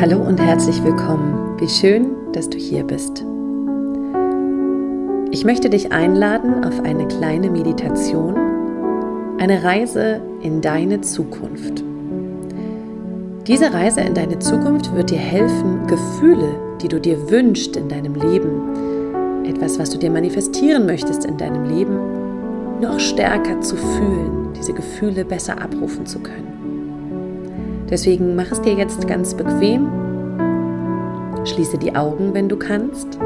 Hallo und herzlich willkommen. Wie schön, dass du hier bist. Ich möchte dich einladen auf eine kleine Meditation, eine Reise in deine Zukunft. Diese Reise in deine Zukunft wird dir helfen, Gefühle, die du dir wünschst in deinem Leben, etwas, was du dir manifestieren möchtest in deinem Leben, noch stärker zu fühlen, diese Gefühle besser abrufen zu können. Deswegen mach es dir jetzt ganz bequem. Schließe die Augen, wenn du kannst.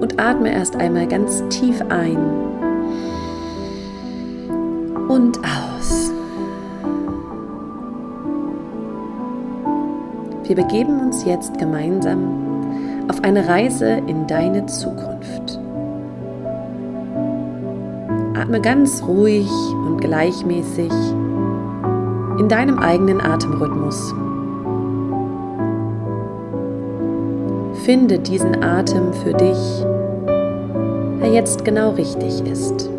Und atme erst einmal ganz tief ein und aus. Wir begeben uns jetzt gemeinsam auf eine Reise in deine Zukunft. Atme ganz ruhig und gleichmäßig in deinem eigenen Atemrhythmus. Finde diesen Atem für dich, der jetzt genau richtig ist.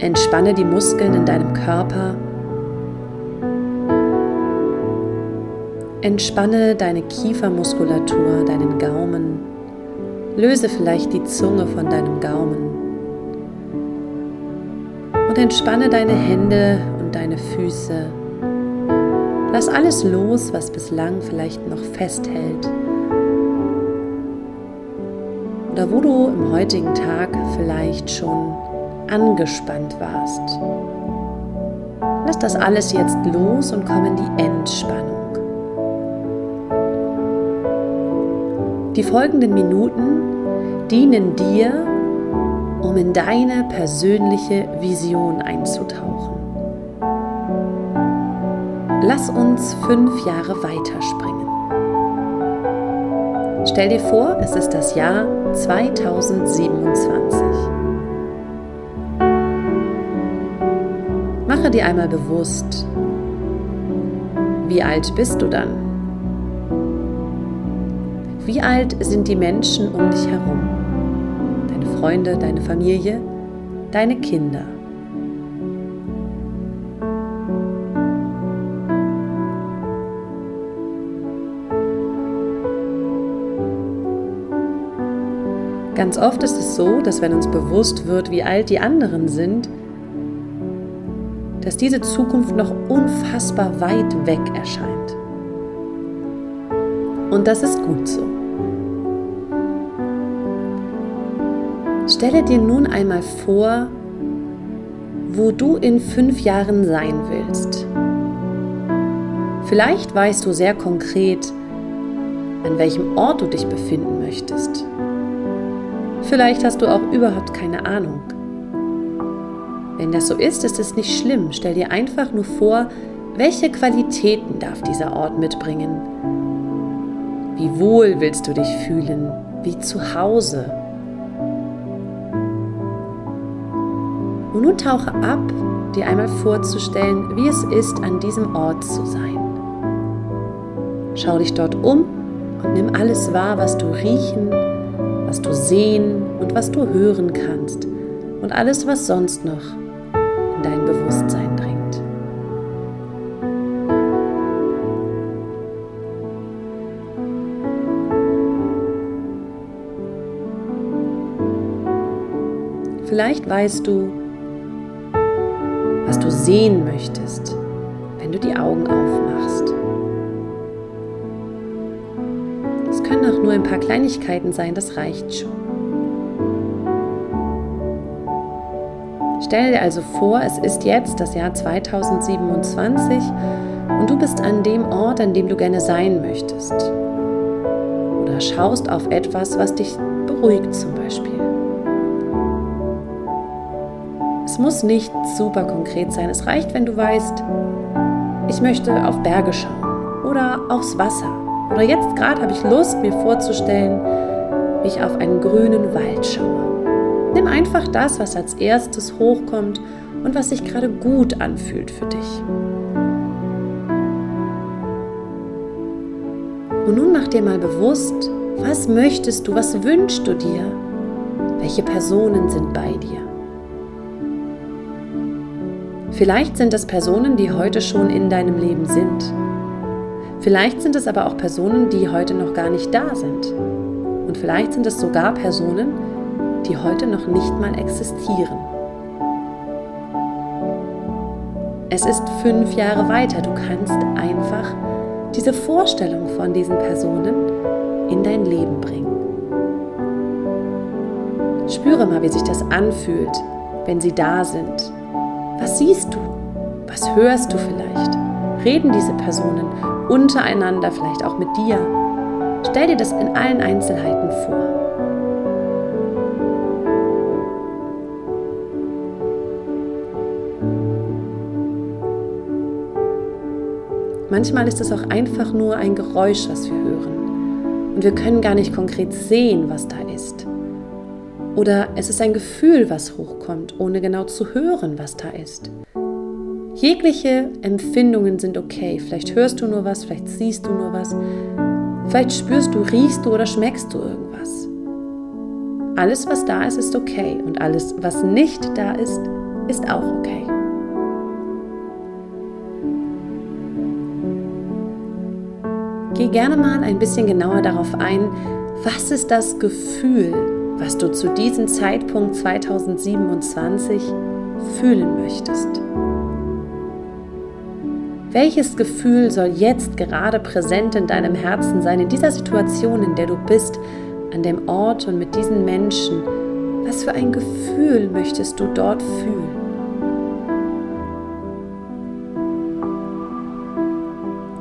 Entspanne die Muskeln in deinem Körper. Entspanne deine Kiefermuskulatur, deinen Gaumen. Löse vielleicht die Zunge von deinem Gaumen und entspanne deine Hände und deine Füße. Lass alles los, was bislang vielleicht noch festhält. Oder wo du im heutigen Tag vielleicht schon angespannt warst. Lass das alles jetzt los und komm in die Entspannung. Die folgenden Minuten dienen dir, um in deine persönliche Vision einzutauchen. Lass uns fünf Jahre weiterspringen. Stell dir vor, es ist das Jahr 2027. Mache dir einmal bewusst, wie alt bist du dann? Wie alt sind die Menschen um dich herum? Freunde, deine Familie, deine Kinder. Ganz oft ist es so, dass wenn uns bewusst wird, wie alt die anderen sind, dass diese Zukunft noch unfassbar weit weg erscheint. Und das ist gut so. Stelle dir nun einmal vor, wo du in fünf Jahren sein willst. Vielleicht weißt du sehr konkret, an welchem Ort du dich befinden möchtest. Vielleicht hast du auch überhaupt keine Ahnung. Wenn das so ist, ist es nicht schlimm. Stell dir einfach nur vor, welche Qualitäten darf dieser Ort mitbringen? Wie wohl willst du dich fühlen? Wie zu Hause? Und nun tauche ab, dir einmal vorzustellen, wie es ist, an diesem Ort zu sein. Schau dich dort um und nimm alles wahr, was du riechen, was du sehen und was du hören kannst und alles, was sonst noch in dein Bewusstsein dringt. Vielleicht weißt du, sehen möchtest, wenn du die Augen aufmachst. Es können auch nur ein paar Kleinigkeiten sein, das reicht schon. Stell dir also vor, es ist jetzt das Jahr 2027 und du bist an dem Ort, an dem du gerne sein möchtest. Oder schaust auf etwas, was dich beruhigt zum Beispiel. Muss nicht super konkret sein. Es reicht, wenn du weißt, ich möchte auf Berge schauen oder aufs Wasser. Oder jetzt gerade habe ich Lust, mir vorzustellen, wie ich auf einen grünen Wald schaue. Nimm einfach das, was als erstes hochkommt und was sich gerade gut anfühlt für dich. Und nun mach dir mal bewusst, was möchtest du, was wünschst du dir? Welche Personen sind bei dir? Vielleicht sind es Personen, die heute schon in deinem Leben sind. Vielleicht sind es aber auch Personen, die heute noch gar nicht da sind. Und vielleicht sind es sogar Personen, die heute noch nicht mal existieren. Es ist fünf Jahre weiter. Du kannst einfach diese Vorstellung von diesen Personen in dein Leben bringen. Spüre mal, wie sich das anfühlt, wenn sie da sind. Was siehst du? Was hörst du vielleicht? Reden diese Personen untereinander, vielleicht auch mit dir? Stell dir das in allen Einzelheiten vor. Manchmal ist es auch einfach nur ein Geräusch, was wir hören. Und wir können gar nicht konkret sehen, was da ist. Oder es ist ein Gefühl, was hochkommt, ohne genau zu hören, was da ist. Jegliche Empfindungen sind okay. Vielleicht hörst du nur was, vielleicht siehst du nur was. Vielleicht spürst du, riechst du oder schmeckst du irgendwas. Alles, was da ist, ist okay. Und alles, was nicht da ist, ist auch okay. Geh gerne mal ein bisschen genauer darauf ein, was ist das Gefühl, was du zu diesem Zeitpunkt 2027 fühlen möchtest. Welches Gefühl soll jetzt gerade präsent in deinem Herzen sein, in dieser Situation, in der du bist, an dem Ort und mit diesen Menschen? Was für ein Gefühl möchtest du dort fühlen?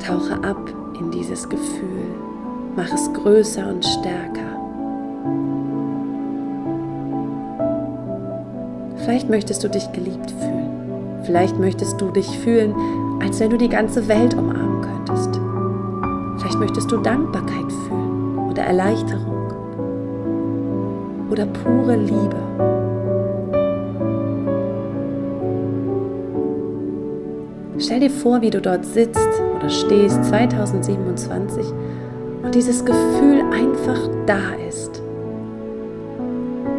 Tauche ab in dieses Gefühl, mach es größer und stärker. Vielleicht möchtest du dich geliebt fühlen. Vielleicht möchtest du dich fühlen, als wenn du die ganze Welt umarmen könntest. Vielleicht möchtest du Dankbarkeit fühlen oder Erleichterung oder pure Liebe. Stell dir vor, wie du dort sitzt oder stehst 2027 und dieses Gefühl einfach da ist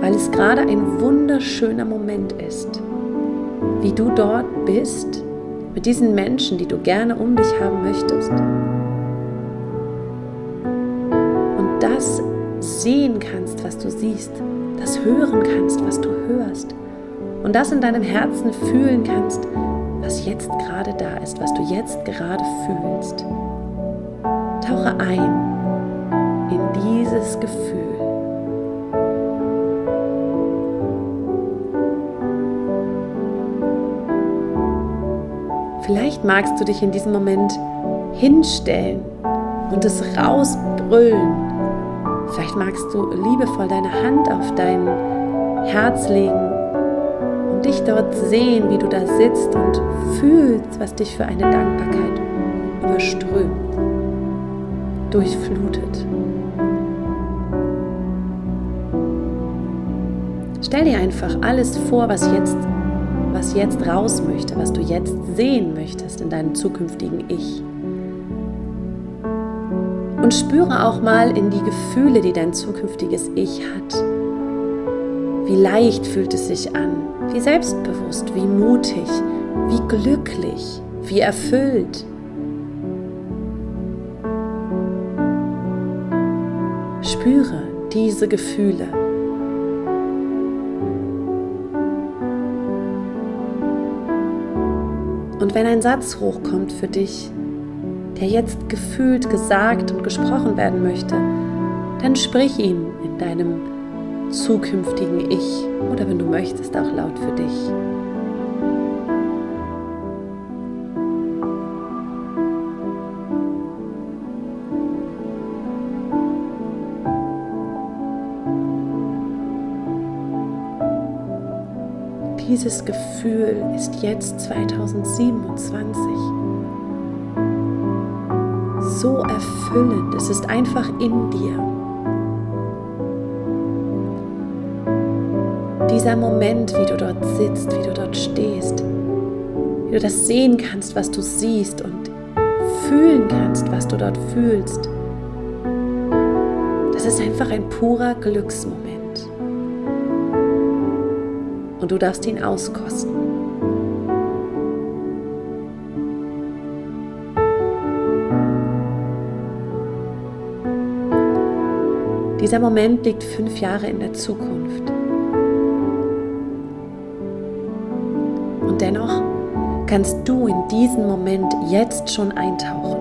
weil es gerade ein wunderschöner Moment ist, wie du dort bist mit diesen Menschen, die du gerne um dich haben möchtest. Und das sehen kannst, was du siehst, das hören kannst, was du hörst und das in deinem Herzen fühlen kannst, was jetzt gerade da ist, was du jetzt gerade fühlst. Tauche ein in dieses Gefühl. Vielleicht magst du dich in diesem Moment hinstellen und es rausbrüllen. Vielleicht magst du liebevoll deine Hand auf dein Herz legen und dich dort sehen, wie du da sitzt und fühlst, was dich für eine Dankbarkeit überströmt, durchflutet. Stell dir einfach alles vor, was jetzt was jetzt raus möchte, was du jetzt sehen möchtest in deinem zukünftigen Ich. Und spüre auch mal in die Gefühle, die dein zukünftiges Ich hat. Wie leicht fühlt es sich an, wie selbstbewusst, wie mutig, wie glücklich, wie erfüllt. Spüre diese Gefühle. Und wenn ein Satz hochkommt für dich, der jetzt gefühlt gesagt und gesprochen werden möchte, dann sprich ihn in deinem zukünftigen Ich oder wenn du möchtest auch laut für dich. Dieses Gefühl ist jetzt 2027 so erfüllend. Es ist einfach in dir. Dieser Moment, wie du dort sitzt, wie du dort stehst, wie du das sehen kannst, was du siehst und fühlen kannst, was du dort fühlst. Das ist einfach ein purer Glücksmoment und du darfst ihn auskosten. Dieser Moment liegt fünf Jahre in der Zukunft. Und dennoch kannst du in diesen Moment jetzt schon eintauchen.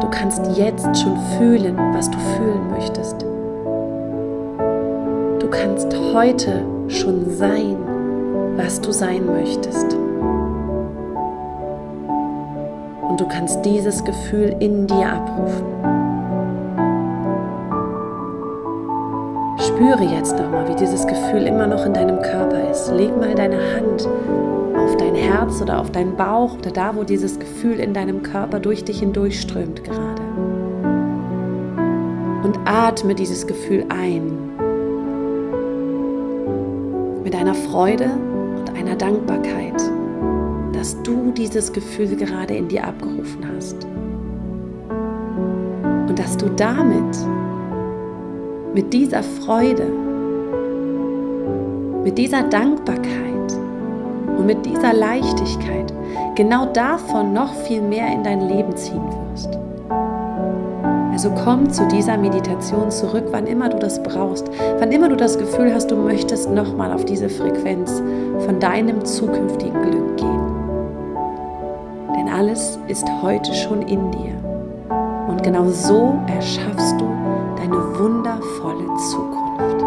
Du kannst jetzt schon fühlen, was du fühlen möchtest. Du kannst heute schon sein, was du sein möchtest. Und du kannst dieses Gefühl in dir abrufen. Spüre jetzt nochmal, wie dieses Gefühl immer noch in deinem Körper ist. Leg mal deine Hand auf dein Herz oder auf deinen Bauch oder da, wo dieses Gefühl in deinem Körper durch dich hindurchströmt gerade. Und atme dieses Gefühl ein. Mit einer Freude und einer Dankbarkeit, dass du dieses Gefühl gerade in dir abgerufen hast. Und dass du damit, mit dieser Freude, mit dieser Dankbarkeit, und mit dieser Leichtigkeit genau davon noch viel mehr in dein Leben ziehen wirst. Also komm zu dieser Meditation zurück, wann immer du das brauchst, wann immer du das Gefühl hast, du möchtest nochmal auf diese Frequenz von deinem zukünftigen Glück gehen. Denn alles ist heute schon in dir. Und genau so erschaffst du deine wundervolle Zukunft.